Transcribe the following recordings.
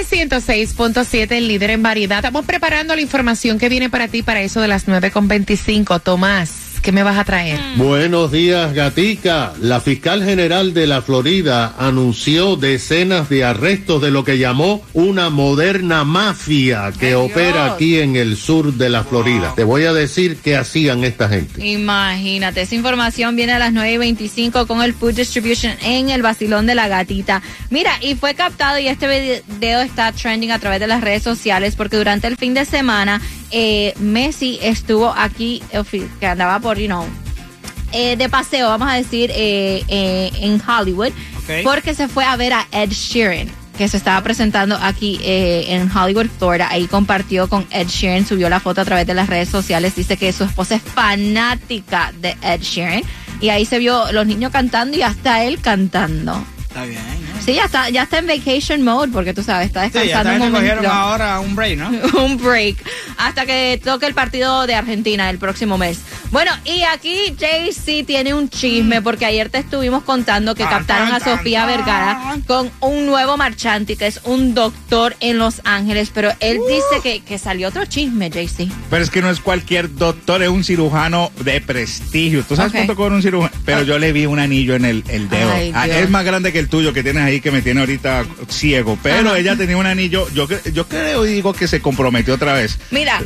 Sol 106.7, el líder en variedad. Estamos preparando la información que viene para ti para eso de las 9.25. Tomás, ¿qué me vas a traer? Buenos días, Gatica. La fiscal general de la Florida anunció decenas de arrestos de lo que llamó una moderna mafia que Ay, opera Dios. aquí en el sur de la Florida. Te voy a decir qué hacían esta gente. Imagínate, esa información viene a las 9 y 25 con el Food Distribution en el vacilón de la gatita. Mira, y fue captado y este video está trending a través de las redes sociales porque durante el fin de semana eh, Messi estuvo aquí, eh, que andaba por, you know, eh, de paseo, vamos a decir, eh, eh, en Hollywood, porque se fue a ver a Ed Sheeran que se estaba presentando aquí eh, en Hollywood, Florida. Ahí compartió con Ed Sheeran, subió la foto a través de las redes sociales. Dice que su esposa es fanática de Ed Sheeran. Y ahí se vio los niños cantando y hasta él cantando. Está bien, ¿no? Sí, ya está, ya está en vacation mode, porque tú sabes, está Sí, ya descansando también un momento. ahora un break, ¿no? un break hasta que toque el partido de Argentina el próximo mes. Bueno, y aquí JC tiene un chisme porque ayer te estuvimos contando que captaron a Sofía. Vergara con un nuevo marchante que es un doctor en Los Ángeles, pero él dice que, que salió otro chisme, JC. Pero es que no es cualquier doctor, es un cirujano de prestigio. ¿Tú sabes cuánto cobra un cirujano? Pero yo le vi un anillo en el, el dedo. Ay, Ah, es más grande que el tuyo que tienes ahí que me tiene ahorita ciego. Pero Ajá. ella tenía un anillo, yo, yo creo y digo que se comprometió otra vez. Mira,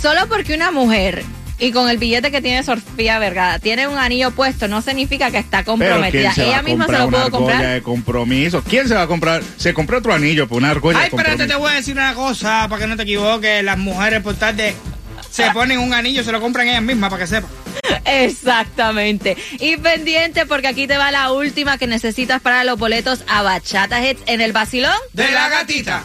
solo porque una mujer y con el billete que tiene Sofía Vergara tiene un anillo puesto no significa que está comprometida. ¿quién se va Ella misma se lo pudo comprar. de compromiso? ¿Quién se va a comprar? Se compró otro anillo por una argolla Ay, espérate, te voy a decir una cosa para que no te equivoques. Las mujeres por tarde se ponen un anillo, se lo compran ellas mismas para que sepan. Exactamente. Y pendiente porque aquí te va la última que necesitas para los boletos a Bachata Hits en el Basilón. De la gatita.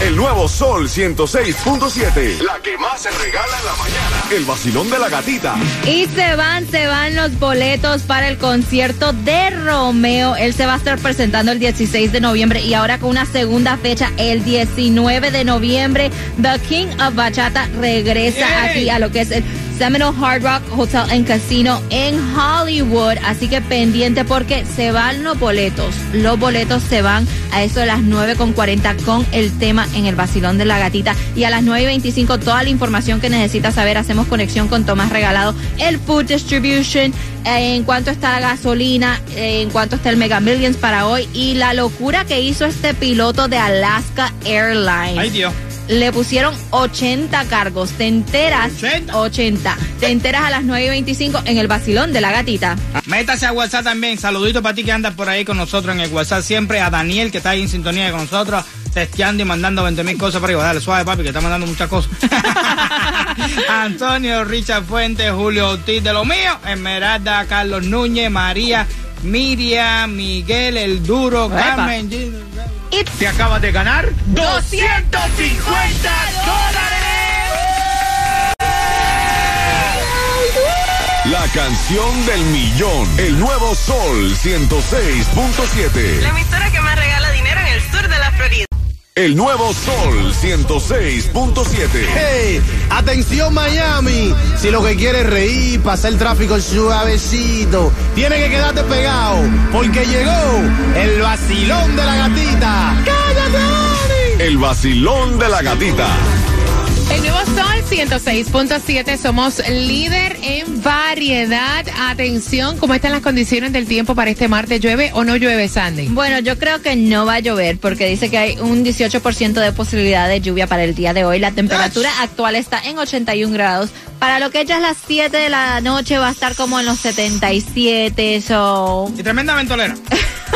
El nuevo Sol 106.7. La que más se regala en la mañana. El vacilón de la gatita. Y se van, se van los boletos para el concierto de Romeo. Él se va a estar presentando el 16 de noviembre y ahora con una segunda fecha el 19 de noviembre. The King of Bachata regresa Yay. aquí a lo que es el Seminole Hard Rock Hotel and Casino en Hollywood. Así que pendiente porque se van los boletos. Los boletos se van a eso de las 9.40 con el tema en el vacilón de la gatita. Y a las 9.25 toda la información que necesitas saber. Hacemos conexión con Tomás Regalado, el Food Distribution, en cuanto está la gasolina, en cuanto está el Mega Millions para hoy. Y la locura que hizo este piloto de Alaska Airlines. Ay, Dios. Le pusieron 80 cargos. Te enteras. 80. 80. Te enteras a las 9.25 en el vacilón de la gatita. Métase a WhatsApp también. Saludito para ti que andas por ahí con nosotros en el WhatsApp. Siempre a Daniel que está ahí en sintonía con nosotros, testeando y mandando 20 mil cosas para arriba. Dale suave, papi, que está mandando muchas cosas. Antonio, Richard Fuentes, Julio Ortiz de lo mío, Esmeralda, Carlos Núñez, María, Miriam, Miguel, El Duro. Carmen. Gino, Te acabas de ganar 250 La canción del millón. El nuevo Sol 106.7. La emisora que más El nuevo Sol 106.7. ¡Hey! ¡Atención Miami! Si lo que quieres es reír, pasar el tráfico suavecito, tiene que quedarte pegado, porque llegó el vacilón de la gatita. ¡Cállate! El vacilón de la gatita. El nuevo Sol 106.7, somos líder en variedad. Atención, ¿cómo están las condiciones del tiempo para este martes? ¿Llueve o no llueve, Sandy? Bueno, yo creo que no va a llover porque dice que hay un 18% de posibilidad de lluvia para el día de hoy. La temperatura actual está en 81 grados. Para lo que ya es las 7 de la noche va a estar como en los 77. So. Y tremenda ventolera.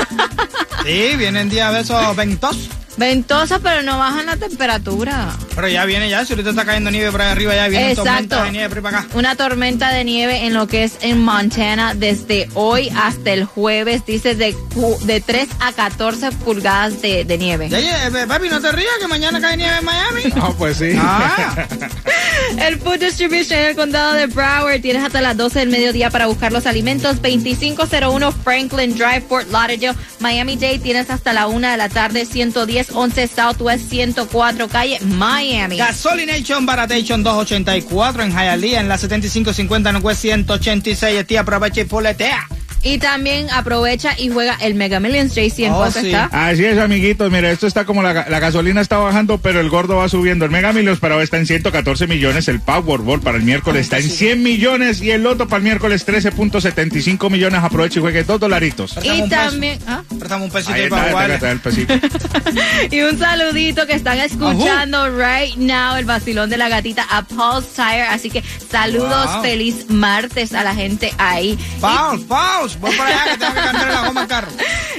sí, vienen días de esos ventosos. Ventosa, pero no bajan la temperatura. Pero ya viene ya, si ahorita está cayendo nieve por ahí arriba, ya viene Exacto. tormenta de nieve por ahí para acá. Una tormenta de nieve en lo que es en Montana desde hoy hasta el jueves, dice de, cu- de 3 a 14 pulgadas de, de nieve. Ya, ya, eh, papi, no te rías que mañana cae nieve en Miami. No, pues sí. Ah, El Food Distribution en el condado de Broward tienes hasta las 12 del mediodía para buscar los alimentos. 2501 Franklin Drive, Fort Lauderdale, Miami-Dade tienes hasta la 1 de la tarde. 110 11 Southwest 104 calle Miami. Gasolination Baratation 284 en Hialeah, en la 7550 Northwest 186. Este aprovecha y poletea. Y también aprovecha y juega el Mega Millions. JC, ¿en Oh, cuánto sí. está? Así es, amiguitos. Mira, esto está como la, la gasolina está bajando, pero el gordo va subiendo. El Mega Millions para hoy está en 114 millones. El Powerball para el miércoles está en 100 millones. Y el Loto para el miércoles 13.75 millones. Aproveche y juegue dos dolaritos. Y también. ¿ah? Un pesito está, para está, jugarle. está el pesito. Y un saludito que están escuchando right now el vacilón de la gatita a Paul's Tire. Así que saludos, Wow. feliz martes a la gente ahí. Paus, Voy para allá que tengo que cambiar la goma al carro.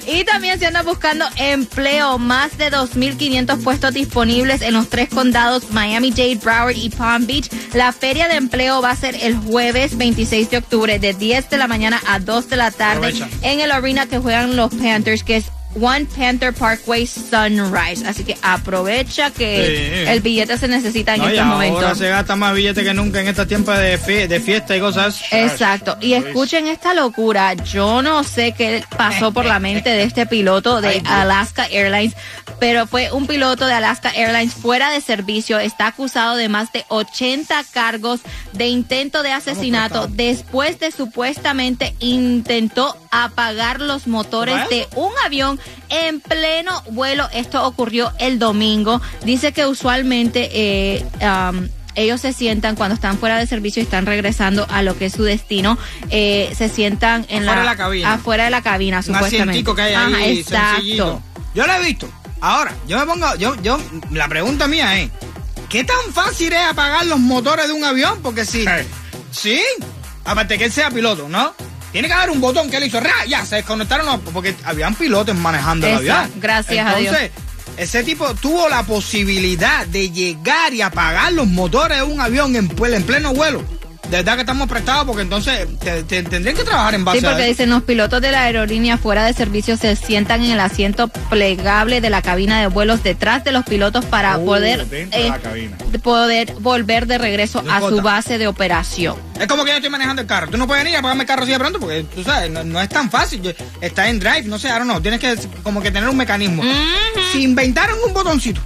Y también se anda buscando empleo, más de 2.500 puestos disponibles en los tres condados, Miami-Dade, Broward y Palm Beach. La feria de empleo va a ser el jueves 26 de octubre de 10 de la mañana a 2 de la tarde Aprovecha. en el arena que juegan los Panthers, que es One Panther Parkway Sunrise. Así que aprovecha que Sí. el billete se necesita en No, y estos ahora se gasta más billete que nunca en este tiempo de, fie- de fiesta y cosas. Exacto. Y escuchen esta locura. Yo no sé qué pasó por la mente de este piloto de Alaska Airlines, pero fue un piloto de Alaska Airlines fuera de servicio. Está acusado de más de 80 cargos de intento de asesinato después de supuestamente intentó apagar los motores de un avión en pleno vuelo. Esto ocurrió el domingo. Dice que usualmente eh, um, ellos se sientan cuando están fuera de servicio y están regresando a lo que es su destino. eh, se sientan en Afuera la, de la cabina. afuera de la cabina, Un supuestamente. que hay Ajá, ahí, exacto. sencillito. Yo lo he visto. Ahora, yo me pongo, yo, yo, la pregunta mía es, ¿qué tan fácil es apagar los motores de un avión? Porque si, Hey. sí, aparte que él sea piloto, ¿no? Tiene que haber un botón que le hizo, ¡ra! ya, se desconectaron, los- porque habían pilotos manejando el avión. gracias a Dios. Entonces, ese tipo tuvo la posibilidad de llegar y apagar los motores de un avión en, en pleno vuelo. De verdad que estamos prestados porque entonces te- te- tendrían que trabajar en base Sí, a porque eso. dicen los pilotos de la aerolínea fuera de servicio se sientan en el asiento plegable de la cabina de vuelos detrás de los pilotos para Uh, poder dentro de la cabina. de poder volver de regreso No a su base de operación. Es como que yo estoy manejando el carro. Tú no puedes venir a apagarme el carro así de pronto porque, tú sabes, no, no es tan fácil. Yo- está en drive, no sé, ahora no. Tienes que como que tener un mecanismo. Si inventaron un botoncito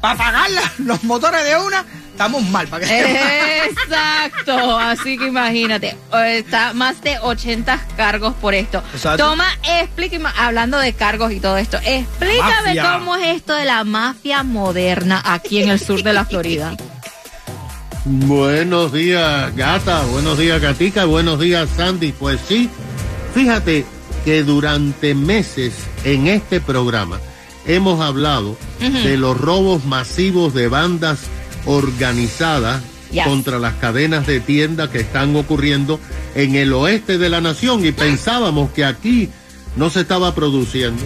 para apagar los motores de una, estamos mal. ¿para que Exacto, así que imagínate, está más de 80 cargos por esto. Exacto. Toma, explíqueme, hablando de cargos y todo esto, explícame cómo es esto de la mafia moderna aquí en el sur de la Florida. Buenos días, gata. Buenos días, gatica. Buenos días, Sandy. Pues sí, fíjate que durante meses en este programa hemos hablado de los robos masivos de bandas organizadas Yes. contra las cadenas de tiendas que están ocurriendo en el oeste de la nación y pensábamos que aquí no se estaba produciendo,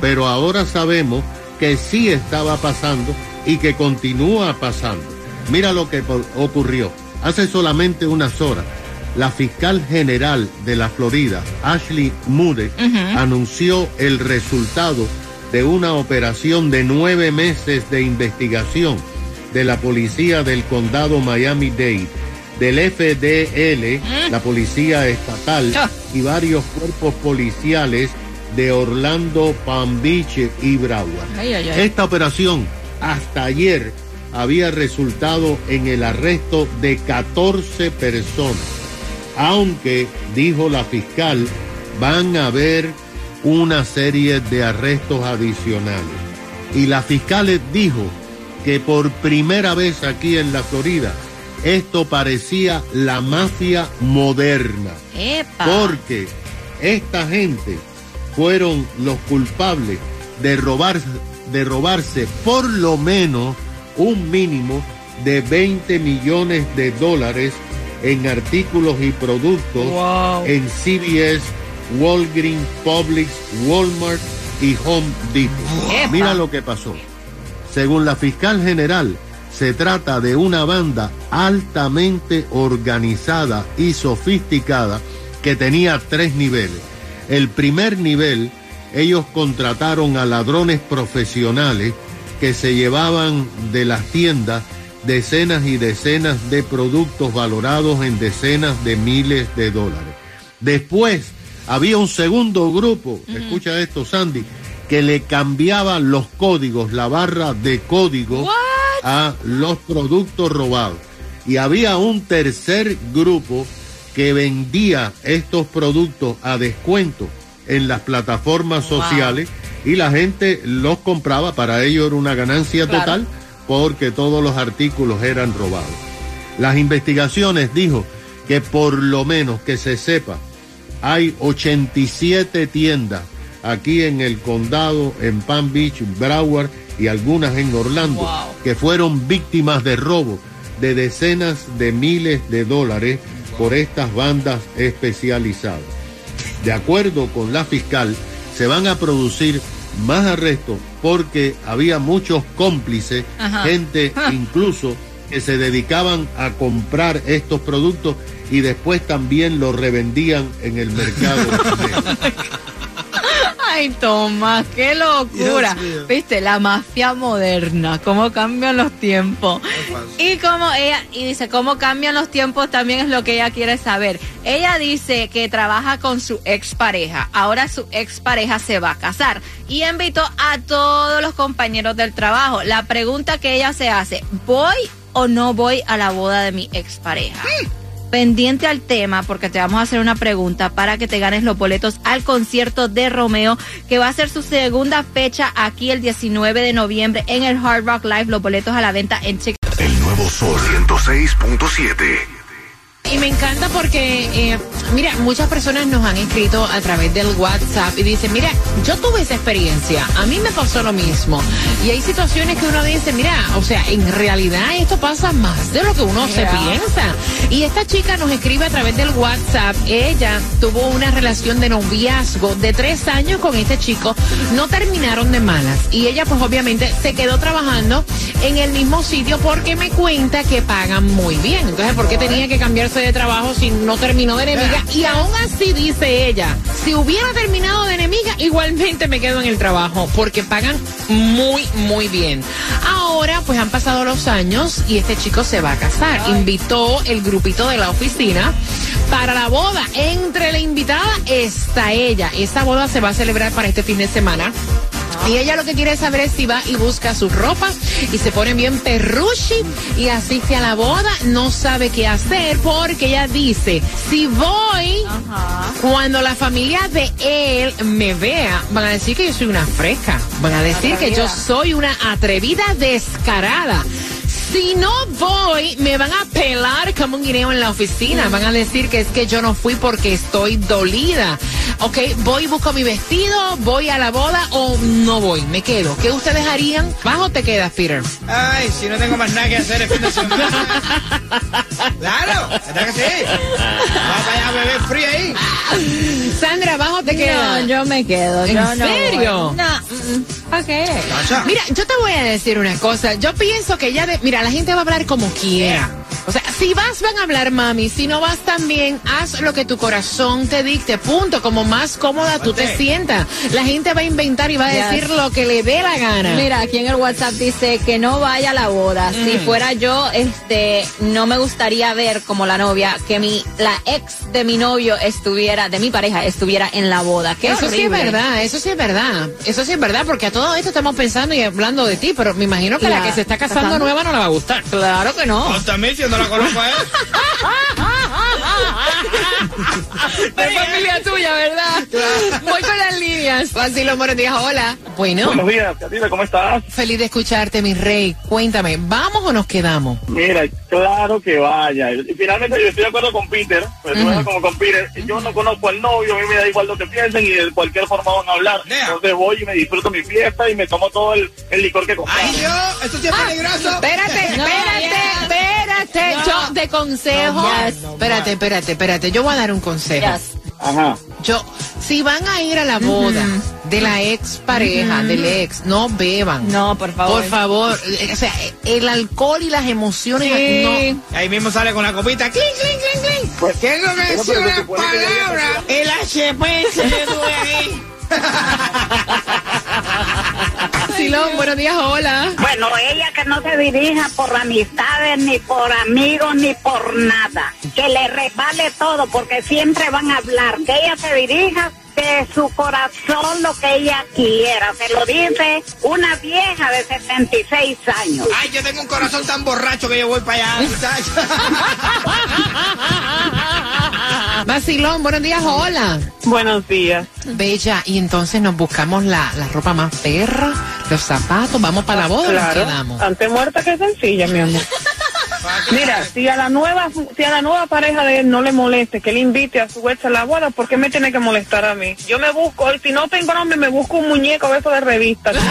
pero ahora sabemos que sí estaba pasando y que continúa pasando. Mira lo que ocurrió. Hace solamente unas horas, la fiscal general de la Florida, Ashley Moore, anunció el resultado de una operación de nueve meses de investigación de la policía del condado Miami-Dade, del FDL, la policía estatal Ah. y varios cuerpos policiales de Orlando, Palm Beach y Broward. Ay, ay, ay. Esta operación hasta ayer había resultado en el arresto de 14 personas, aunque, dijo la fiscal, van a haber una serie de arrestos adicionales. Y la fiscal dijo que por primera vez aquí en la Florida, esto parecía la mafia moderna Epa. porque esta gente fueron los culpables de robarse, de robarse por lo menos un mínimo de 20 millones de dólares en artículos y productos Wow. en CVS, Walgreens, Publix, Walmart y Home Depot. Epa. Mira lo que pasó. Según la fiscal general, se trata de una banda altamente organizada y sofisticada que tenía tres niveles. El primer nivel, ellos contrataron a ladrones profesionales que se llevaban de las tiendas decenas y decenas de productos valorados en decenas de miles de dólares. Después había un segundo grupo, escucha esto Sandy, que le cambiaba los códigos, la barra de código a los productos robados. Y había un tercer grupo que vendía estos productos a descuento en las plataformas sociales y la gente los compraba, para ello era una ganancia total porque todos los artículos eran robados. Las investigaciones dijo que por lo menos que se sepa, hay 87 tiendas aquí en el condado, en Palm Beach, Broward y algunas en Orlando, que fueron víctimas de robo de decenas de miles de dólares por estas bandas especializadas. De acuerdo con la fiscal, se van a producir más arrestos porque había muchos cómplices, Ajá. gente Ah. incluso que se dedicaban a comprar estos productos y después también los revendían en el mercado. Ay, Tomás, qué locura. Viste, la mafia moderna, cómo cambian los tiempos. Y como ella, y dice, cómo cambian los tiempos también es lo que ella quiere saber. Ella dice que trabaja con su expareja. Ahora su expareja se va a casar. Y invitó a todos los compañeros del trabajo. La pregunta que ella se hace, ¿voy o no voy a la boda de mi expareja? Pendiente al tema porque te vamos a hacer una pregunta para que te ganes los boletos al concierto de Romeo que va a ser su segunda fecha aquí el 19 de noviembre en el Hard Rock Live. Los boletos a la venta en Chick. El nuevo Sol 106.7. Y me encanta porque, eh, mira, muchas personas nos han escrito a través del WhatsApp y dicen, mira, yo tuve esa experiencia, a mí me pasó lo mismo. Y hay situaciones que uno dice, mira, o sea, en realidad esto pasa más de lo que uno se piensa. Y esta chica nos escribe a través del WhatsApp, ella tuvo una relación de noviazgo de tres años con este chico, no terminaron de malas. Y ella pues obviamente se quedó trabajando en el mismo sitio porque me cuenta que pagan muy bien. Entonces, ¿por qué tenía que cambiarse de trabajo si no terminó de enemiga? Y aún así dice ella, si hubiera terminado de enemiga, igualmente me quedo en el trabajo porque pagan muy, muy bien. Ahora, pues han pasado los años y este chico se va a casar. Invitó el grupito de la oficina para la boda. Entre la invitada está ella. Esa boda se va a celebrar para este fin de semana. Y ella lo que quiere saber es si va y busca su ropa y se pone bien perrushi y asiste a la boda. No sabe qué hacer porque ella dice, si voy, cuando la familia de él me vea, van a decir que yo soy una fresca. Van a decir que yo soy una atrevida descarada. Si no voy, me van a pelar como un guineo en la oficina. Van a decir que es que yo no fui porque estoy dolida. Ok, voy, busco mi vestido, voy a la boda o no voy, me quedo. ¿Qué ustedes harían? ¿Bajo te quedas, Peter? Ay, si no tengo más nada que hacer el fin de semana. claro, ¿verdad que sí? Vamos allá a beber frío ahí. Sandra, ¿bajo te quedas? No, yo me quedo. ¿En yo no serio? voy. No, mm. Chacha. Mira, yo te voy a decir una cosa. Yo pienso que ya de, mira, la gente va a hablar como quiera. O sea, si vas, van a hablar, mami. Si no vas también, haz lo que tu corazón te dicte. Punto. Como más cómoda tú te sientas. La gente va a inventar y va a Yes. decir lo que le dé la gana. Mira, aquí en el WhatsApp dice que no vaya a la boda. Si Mm. fuera yo, este, no me gustaría ver como la novia que mi, la ex de mi novio estuviera, de mi pareja, estuviera en la boda. Qué Eso sí es verdad, eso sí es verdad. Eso sí es verdad, porque a todo esto estamos pensando y hablando de ti, pero me imagino que la, La- que se está casando casando. nueva no la va a gustar. Claro que no. Pues también, si no la conozco a él. Es familia tuya, ¿verdad? Voy con las líneas. Vacilo, buenos días, hola. Bueno, Buenos días, Katina, ¿cómo estás? feliz de escucharte, mi rey. Cuéntame, ¿vamos o nos quedamos? Mira, claro que vaya. Y finalmente yo estoy de acuerdo con Peter, pero de acuerdo como con Peter. Yo no conozco al novio, a mí me da igual lo que piensen y de cualquier forma van a hablar. Nea. Entonces voy y me disfruto mi fiesta y me tomo todo el, el licor que compré. Ay, Dios, esto sí es peligroso. Espérate, No, espérate, ya. Espérate. No. Yo te consejo. No espérate, espérate, espérate. Yo voy a dar un consejo. Yes. Ajá. Yo, si van a ir a la boda de la ex pareja, del ex, no beban. No, por favor. Por favor, eh, o sea, el alcohol y las emociones Sí. no. Ahí mismo sale con la copita. ¡Clink, clink, clink, clink! Pues, ¿Qué es lo que se una palabra? El HP se le duele ahí. Silón, buenos días, hola. Bueno, ella que no se dirija por amistades, ni por amigos, ni por nada. Que le resbale todo, porque siempre van a hablar. Que ella se dirija de su corazón lo que ella quiera. Se lo dice una vieja de 76 años. Ay, yo tengo un corazón tan borracho que yo voy para allá. Vacilón, buenos días, hola. Buenos días. Bella, y entonces nos buscamos la, la ropa más perra, los zapatos, vamos para la boda o nos Claro, quedamos. antes muerta que sencilla, mi amor. Mira, si a la nueva si a la nueva pareja de él no le moleste que le invite a su ex a la boda, ¿por qué me tiene que molestar a mí? Yo me busco, y si no tengo nombre, me busco un muñeco de eso de revista.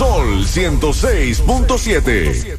El nuevo Sol 106.7.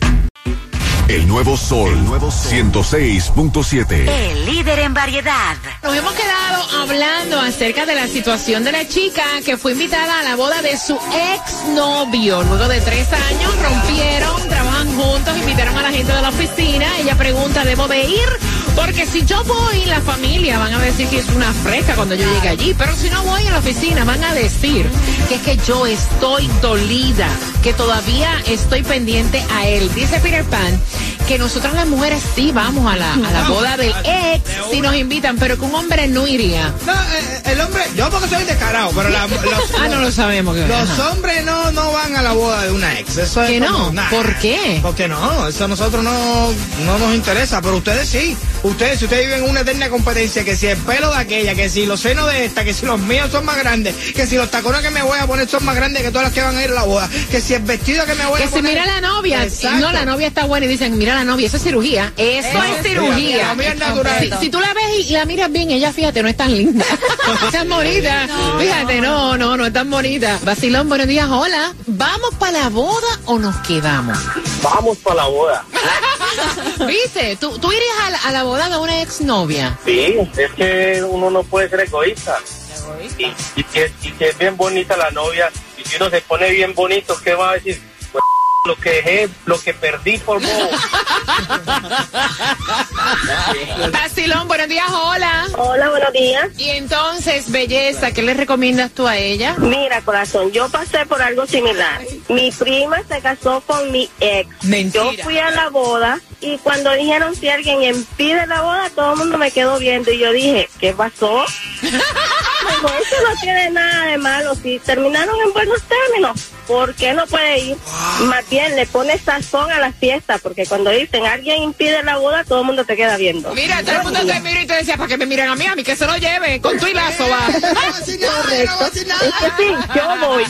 El nuevo Sol 106.7. El líder en variedad. Nos hemos quedado hablando acerca de la situación de la chica que fue invitada a la boda de su ex novio. Luego de tres años rompieron, trabajan juntos, invitaron a la gente de la oficina. Ella pregunta, ¿debo de ir? Porque si yo voy, la familia van a decir que es una fresca cuando yo llegue allí. Pero si no voy a la oficina, van a decir que es que yo estoy dolida, que todavía estoy pendiente a él. Dice Peter Pan que nosotras las mujeres sí vamos a la, a la boda del ex si nos invitan, pero que un hombre no iría. No, eh, el hombre, yo porque soy descarado, pero la- los, Ah, no lo sabemos. que- los ajá. hombres no, no van a la boda de una ex. Eso es ¿Que como- no? nah. ¿Por qué? Porque no, eso a nosotros no, no nos interesa, pero ustedes sí. Ustedes, si ustedes viven una eterna competencia, que si el pelo de aquella, que si los senos de esta, que si los míos son más grandes, que si los tacones que me voy a poner son más grandes que todas las que van a ir a la boda, que si el vestido que me voy Que a si poner... mira la novia, Exacto. no, la novia está buena y dicen, mira la novia, eso es cirugía. Eso Eso es es cirugía. es natural. Si, si tú la ves y, la miras bien, ella, fíjate, no es tan linda. es tan bonita. fíjate, no, no, no es tan bonita. Vacilón, buenos días, hola. ¿Vamos para la boda o nos quedamos? Vamos para la boda. ¿Viste? ¿Tú, tú irías a la, a la boda de una exnovia? Sí, es que uno no puede ser egoísta. Y, y que, y que es bien bonita la novia. Y si uno se pone bien bonito, ¿qué va a decir? Pues, lo que dejé, lo que perdí por bobo. Vacilón, buenos días, hola. Hola, buenos días. Y entonces, belleza, ¿qué le recomiendas tú a ella? Mira, corazón, yo pasé por algo similar. Mi prima se casó con mi ex. Mentira. Yo fui a la boda y cuando dijeron si alguien impide la boda, todo el mundo me quedó viendo y yo dije, ¿qué pasó? Digo, eso no tiene nada de malo. Si terminaron en buenos términos, ¿por qué no puede ir? Más bien, le pone sazón a la fiesta, porque cuando dicen alguien impide la boda, todo el mundo te queda viendo. Mira, todo el mundo te mira y te decía, para que me miren a mí, a mí que se lo lleve, con tu y lazo va. Nada, yo no voy a decir nada. Es que sí, yo voy.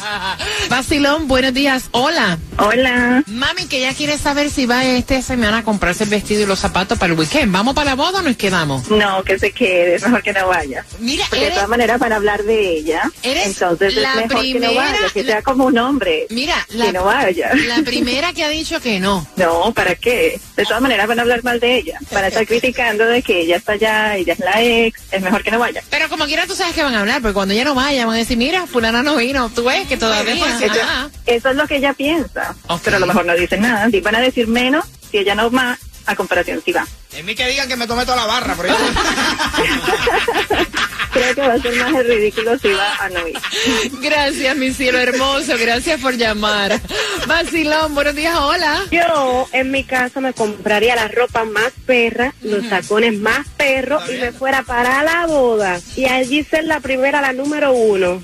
Vacilón, buenos días. Hola. Hola. Mami, que ya quiere saber si va esta semana a comprarse el vestido y los zapatos para el weekend. ¿Vamos para la boda o nos quedamos? No, que se quede, es mejor que no vaya. Mira, Porque de todas maneras van a hablar de ella. Eres Entonces la es mejor que no vaya, que sea como un hombre. Mira, que no la, vaya. la primera que ha dicho que no. No, ¿para qué? De todas maneras van a hablar mal de ella. Van a estar criticando de que ella está allá, ella es la ex. Es mejor que no vaya. Pero como quiera tú sabes que van a hablar, porque cuando ella no vaya van a decir, mira, fulana no vino, tú ves que todavía. Eso, Ajá. eso es lo que ella piensa. Pero a lo mejor no dicen nada. Y van a decir menos si ella no va a comparación si va. En mí que digan que me tomé toda la barra, pero yo... Creo que va a ser más el ridículo si va a no ir. Gracias, mi cielo hermoso, gracias por llamar. Vacilón, buenos días, hola. Yo en mi casa me compraría la ropa más perra, los tacones más perros y me fuera para la boda. Y allí ser la primera, la número uno.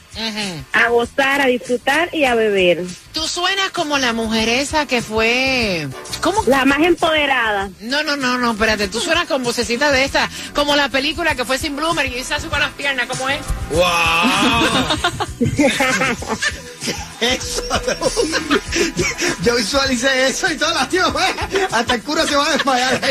A gozar, a disfrutar y a beber. Tú suenas como la mujer esa que fue... ¿Cómo? La más empoderada. No, no, no, no, espérate, tú suenas con vocecita de esta, como la película que fue sin Bloomer y se hace con las piernas, ¿cómo es? ¡Wow! eso. Yo visualicé eso y todo la tío, hasta el cura se va a desmayar.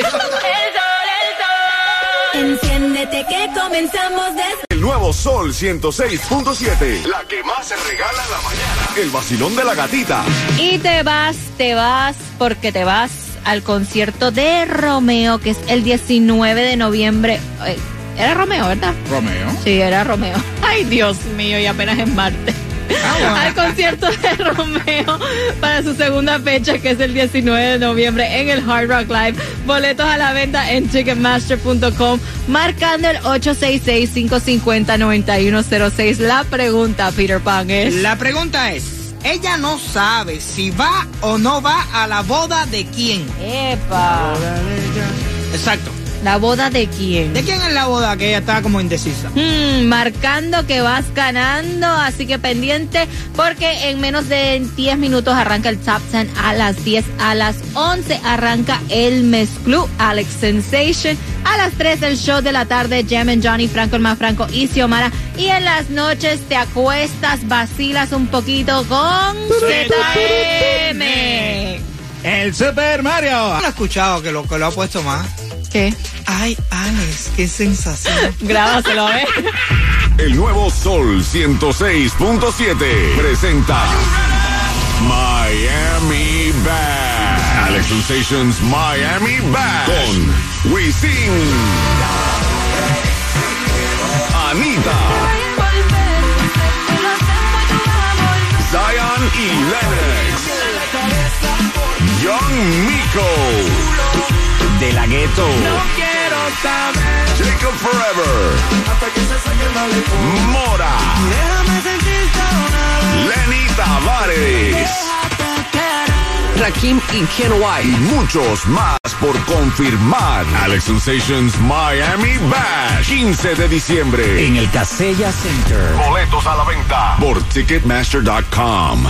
Enciéndete que comenzamos desde El nuevo Sol 106.7. La que más se regala en la mañana. El vacilón de la gatita. Y te vas, te vas, porque te vas al concierto de Romeo, que es el 19 de noviembre. Era Romeo, ¿verdad? Romeo. Sí, era Romeo. Ay, Dios mío, y apenas es martes. Al concierto de Romeo para su segunda fecha, que es el 19 de noviembre en el Hard Rock Live. Boletos a la venta en Ticketmaster.com, marcando el 866-550-9106. La pregunta, Peter Pan, es... La pregunta es, ella no sabe si va o no va a la boda de quién. ¡Epa! Exacto. ¿La boda de quién? ¿De quién es la boda que ella está como indecisa? Hmm, marcando que vas ganando, así que pendiente porque en menos de 10 minutos arranca el Top 10 a las 10, a las 11 arranca el Mes Club Alex Sensation, a las 3 el show de la tarde Jam and Johnny, Franco el más Franco y Xiomara y en las noches te acuestas, vacilas un poquito con ZM. El Super Mario. No he escuchado que lo, que lo ha puesto más. ¿Qué? Ay, Alex, qué sensación. Grábaselo, ¿eh? El nuevo Sol 106.7 presenta Miami Bad. Alex Sensations Miami Bad con Wisin, Anita, y Lennox, Young Miko, De la gueto. Jacob Forever, Mora, Lenny Tavares. Rakim y Ken y White. muchos más por confirmar. Alex Sensations Miami Bash, 15 de diciembre. En el Casella Center. Boletos a la venta por Ticketmaster.com.